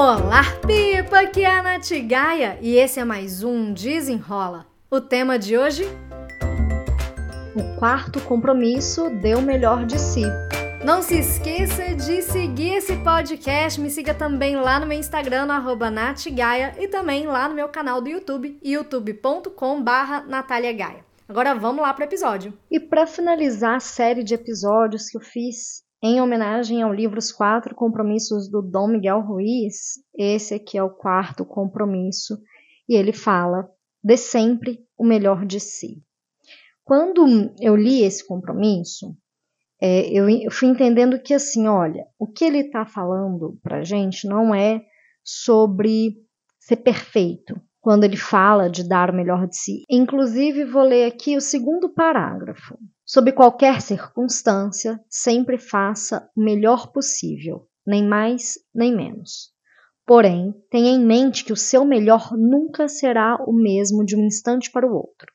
Olá, Pipa! Aqui é a Nath Gaia e esse é mais um Desenrola. O tema de hoje? O quarto compromisso deu o melhor de si. Não se esqueça de seguir esse podcast. Me siga também lá no meu Instagram, no e também lá no meu canal do YouTube, youtube.com.br Natália Gaia. Agora vamos lá para o episódio. E para finalizar a série de episódios que eu fiz em homenagem ao livro Os Quatro Compromissos do Dom Miguel Ruiz, esse aqui é o quarto compromisso, e ele fala: dê sempre o melhor de si. Quando eu li esse compromisso, é, eu, eu fui entendendo que, assim, olha, o que ele está falando para gente não é sobre ser perfeito, quando ele fala de dar o melhor de si. Inclusive, vou ler aqui o segundo parágrafo. Sob qualquer circunstância, sempre faça o melhor possível, nem mais nem menos. Porém, tenha em mente que o seu melhor nunca será o mesmo de um instante para o outro.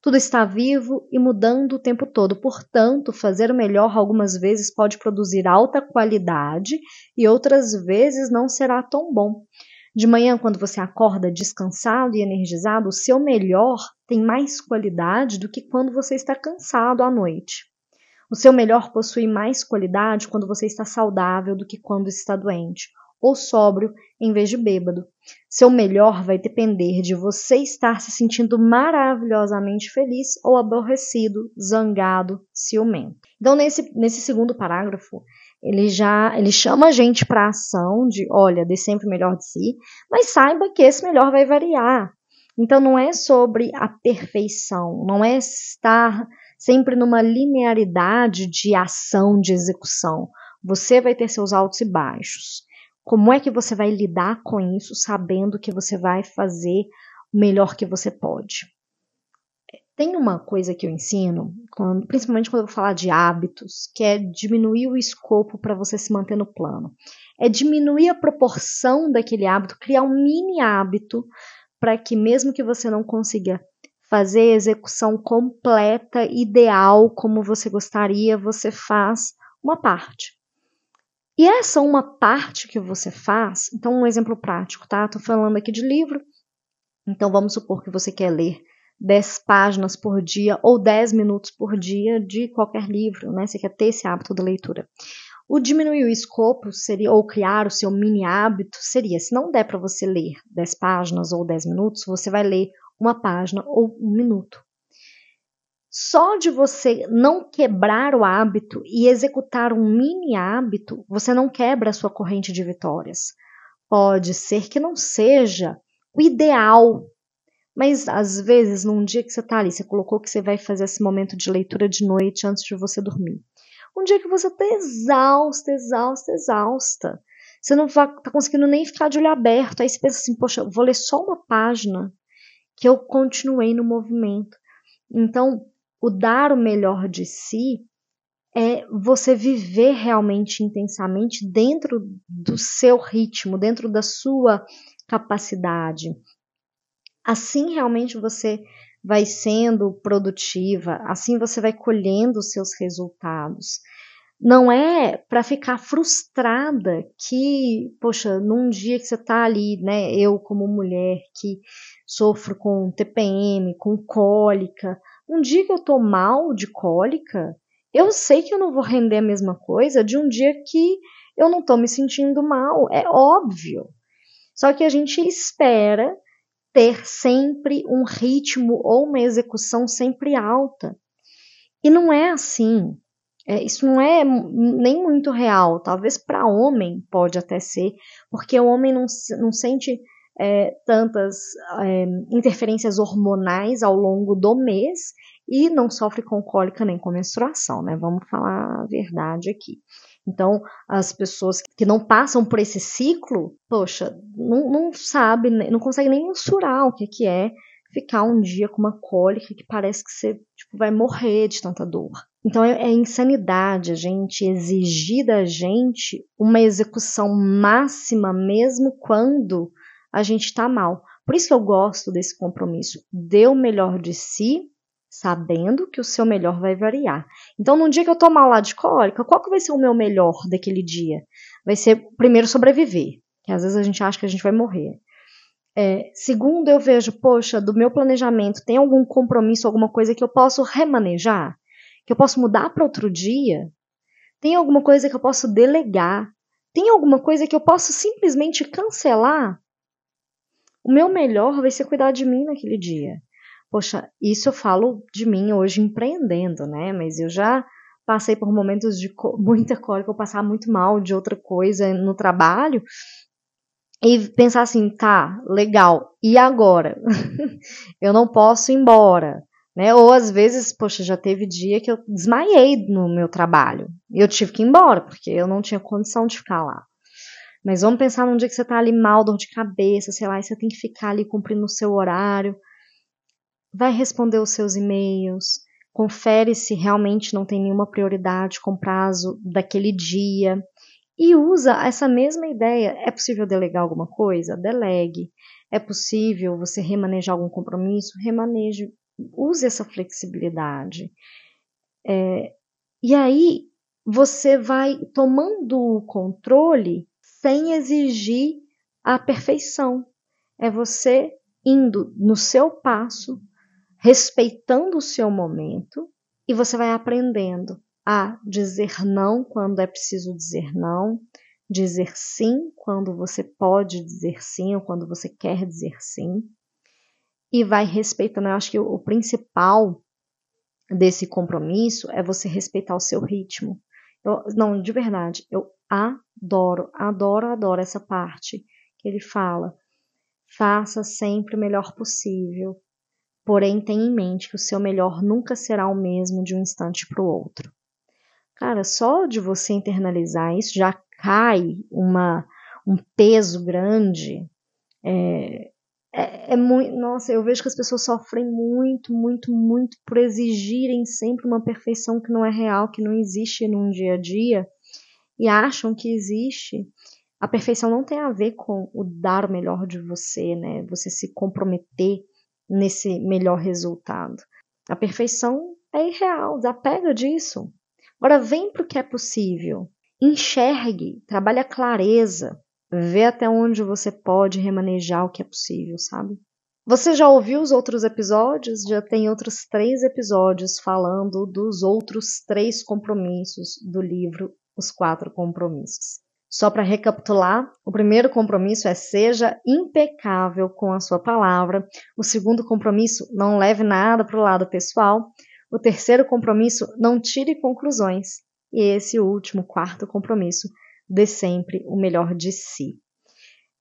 Tudo está vivo e mudando o tempo todo, portanto, fazer o melhor algumas vezes pode produzir alta qualidade e outras vezes não será tão bom. De manhã, quando você acorda descansado e energizado, o seu melhor tem mais qualidade do que quando você está cansado à noite. O seu melhor possui mais qualidade quando você está saudável do que quando está doente, ou sóbrio em vez de bêbado. Seu melhor vai depender de você estar se sentindo maravilhosamente feliz ou aborrecido, zangado, ciumento. Então, nesse, nesse segundo parágrafo, ele já ele chama a gente para ação de, olha, dê sempre o melhor de si, mas saiba que esse melhor vai variar. Então não é sobre a perfeição, não é estar sempre numa linearidade de ação, de execução. Você vai ter seus altos e baixos. Como é que você vai lidar com isso sabendo que você vai fazer o melhor que você pode? Tem uma coisa que eu ensino, quando, principalmente quando eu vou falar de hábitos, que é diminuir o escopo para você se manter no plano. É diminuir a proporção daquele hábito, criar um mini hábito para que mesmo que você não consiga fazer a execução completa, ideal, como você gostaria, você faz uma parte. E essa uma parte que você faz, então um exemplo prático, tá? Tô falando aqui de livro. Então vamos supor que você quer ler 10 páginas por dia ou 10 minutos por dia de qualquer livro, né? Você quer ter esse hábito da leitura. O diminuir o escopo seria, ou criar o seu mini hábito, seria: se não der para você ler 10 páginas ou 10 minutos, você vai ler uma página ou um minuto. Só de você não quebrar o hábito e executar um mini hábito, você não quebra a sua corrente de vitórias. Pode ser que não seja o ideal mas às vezes, num dia que você está ali, você colocou que você vai fazer esse momento de leitura de noite antes de você dormir. Um dia que você está exausta, exausta, exausta. Você não está conseguindo nem ficar de olho aberto. Aí você pensa assim, poxa, vou ler só uma página que eu continuei no movimento. Então, o dar o melhor de si é você viver realmente intensamente dentro do seu ritmo, dentro da sua capacidade. Assim realmente você vai sendo produtiva, assim você vai colhendo os seus resultados. Não é para ficar frustrada que, poxa, num dia que você está ali, né, eu como mulher que sofro com TPM, com cólica, um dia que eu tô mal de cólica, eu sei que eu não vou render a mesma coisa de um dia que eu não tô me sentindo mal, é óbvio. Só que a gente espera ter sempre um ritmo ou uma execução sempre alta. E não é assim. É, isso não é nem muito real. Talvez para homem pode até ser, porque o homem não, não sente é, tantas é, interferências hormonais ao longo do mês e não sofre com cólica nem com menstruação, né? Vamos falar a verdade aqui. Então, as pessoas que não passam por esse ciclo, poxa, não, não sabe, não consegue nem mensurar o que, que é ficar um dia com uma cólica que parece que você tipo, vai morrer de tanta dor. Então é, é insanidade a gente exigir da gente uma execução máxima mesmo quando a gente está mal. Por isso que eu gosto desse compromisso. Dê o melhor de si sabendo que o seu melhor vai variar. Então, num dia que eu tô mal lá de cólica, qual que vai ser o meu melhor daquele dia? Vai ser primeiro sobreviver. que às vezes a gente acha que a gente vai morrer. É, segundo, eu vejo, poxa, do meu planejamento, tem algum compromisso, alguma coisa que eu posso remanejar? Que eu posso mudar para outro dia? Tem alguma coisa que eu posso delegar? Tem alguma coisa que eu posso simplesmente cancelar? O meu melhor vai ser cuidar de mim naquele dia. Poxa, isso eu falo de mim hoje empreendendo, né? Mas eu já passei por momentos de muita cólica, eu passar muito mal de outra coisa no trabalho e pensar assim, tá, legal, e agora? eu não posso ir embora, né? Ou às vezes, poxa, já teve dia que eu desmaiei no meu trabalho e eu tive que ir embora, porque eu não tinha condição de ficar lá. Mas vamos pensar num dia que você tá ali mal, dor de cabeça, sei lá, e você tem que ficar ali cumprindo o seu horário. Vai responder os seus e-mails, confere se realmente não tem nenhuma prioridade com prazo daquele dia e usa essa mesma ideia. É possível delegar alguma coisa? Delegue. É possível você remanejar algum compromisso? Remaneje. Use essa flexibilidade. É, e aí você vai tomando o controle sem exigir a perfeição. É você indo no seu passo, respeitando o seu momento, e você vai aprendendo a dizer não quando é preciso dizer não, dizer sim quando você pode dizer sim ou quando você quer dizer sim, e vai respeitando. Eu acho que o principal desse compromisso é você respeitar o seu ritmo. Eu, não, de verdade, eu adoro, adoro, adoro essa parte que ele fala. Faça sempre o melhor possível, porém tenha em mente que o seu melhor nunca será o mesmo de um instante para o outro. Cara, só de você internalizar isso já cai uma, um peso grande. É, é, é muito. Nossa, eu vejo que as pessoas sofrem muito, muito, muito por exigirem sempre uma perfeição que não é real, que não existe num dia a dia, e acham que existe. A perfeição não tem a ver com o dar o melhor de você, né? Você se comprometer nesse melhor resultado. A perfeição é irreal, desapega disso. Agora vem para o que é possível. Enxergue, trabalhe a clareza, vê até onde você pode remanejar o que é possível, sabe? Você já ouviu os outros episódios? Já tem outros três episódios falando dos outros três compromissos do livro Os Quatro Compromissos. Só para recapitular, o primeiro compromisso é seja impecável com a sua palavra. O segundo compromisso, não leve nada para o lado pessoal. O terceiro compromisso, não tire conclusões. E esse último, quarto compromisso, dê sempre o melhor de si.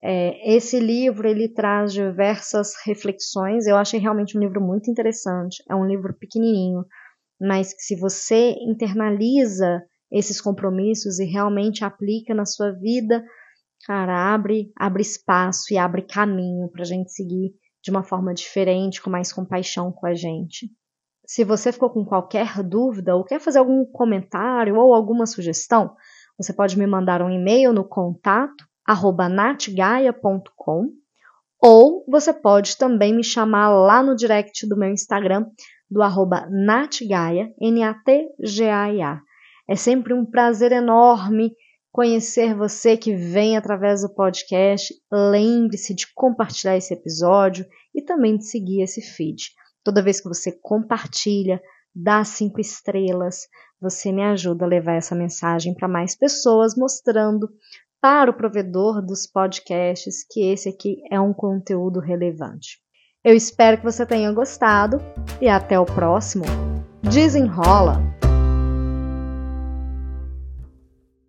É, esse livro ele traz diversas reflexões. Eu achei realmente um livro muito interessante. É um livro pequenininho, mas que se você internaliza esses compromissos e realmente aplica na sua vida, cara, abre, abre espaço e abre caminho para a gente seguir de uma forma diferente, com mais compaixão com a gente. Se você ficou com qualquer dúvida ou quer fazer algum comentário ou alguma sugestão, você pode me mandar um e-mail no contato natgaia.com ou você pode também me chamar lá no direct do meu Instagram do arroba natgaia, N-A-T-G-A-I-A. É sempre um prazer enorme conhecer você que vem através do podcast. Lembre-se de compartilhar esse episódio e também de seguir esse feed. Toda vez que você compartilha, dá cinco estrelas, você me ajuda a levar essa mensagem para mais pessoas, mostrando para o provedor dos podcasts que esse aqui é um conteúdo relevante. Eu espero que você tenha gostado e até o próximo. Desenrola!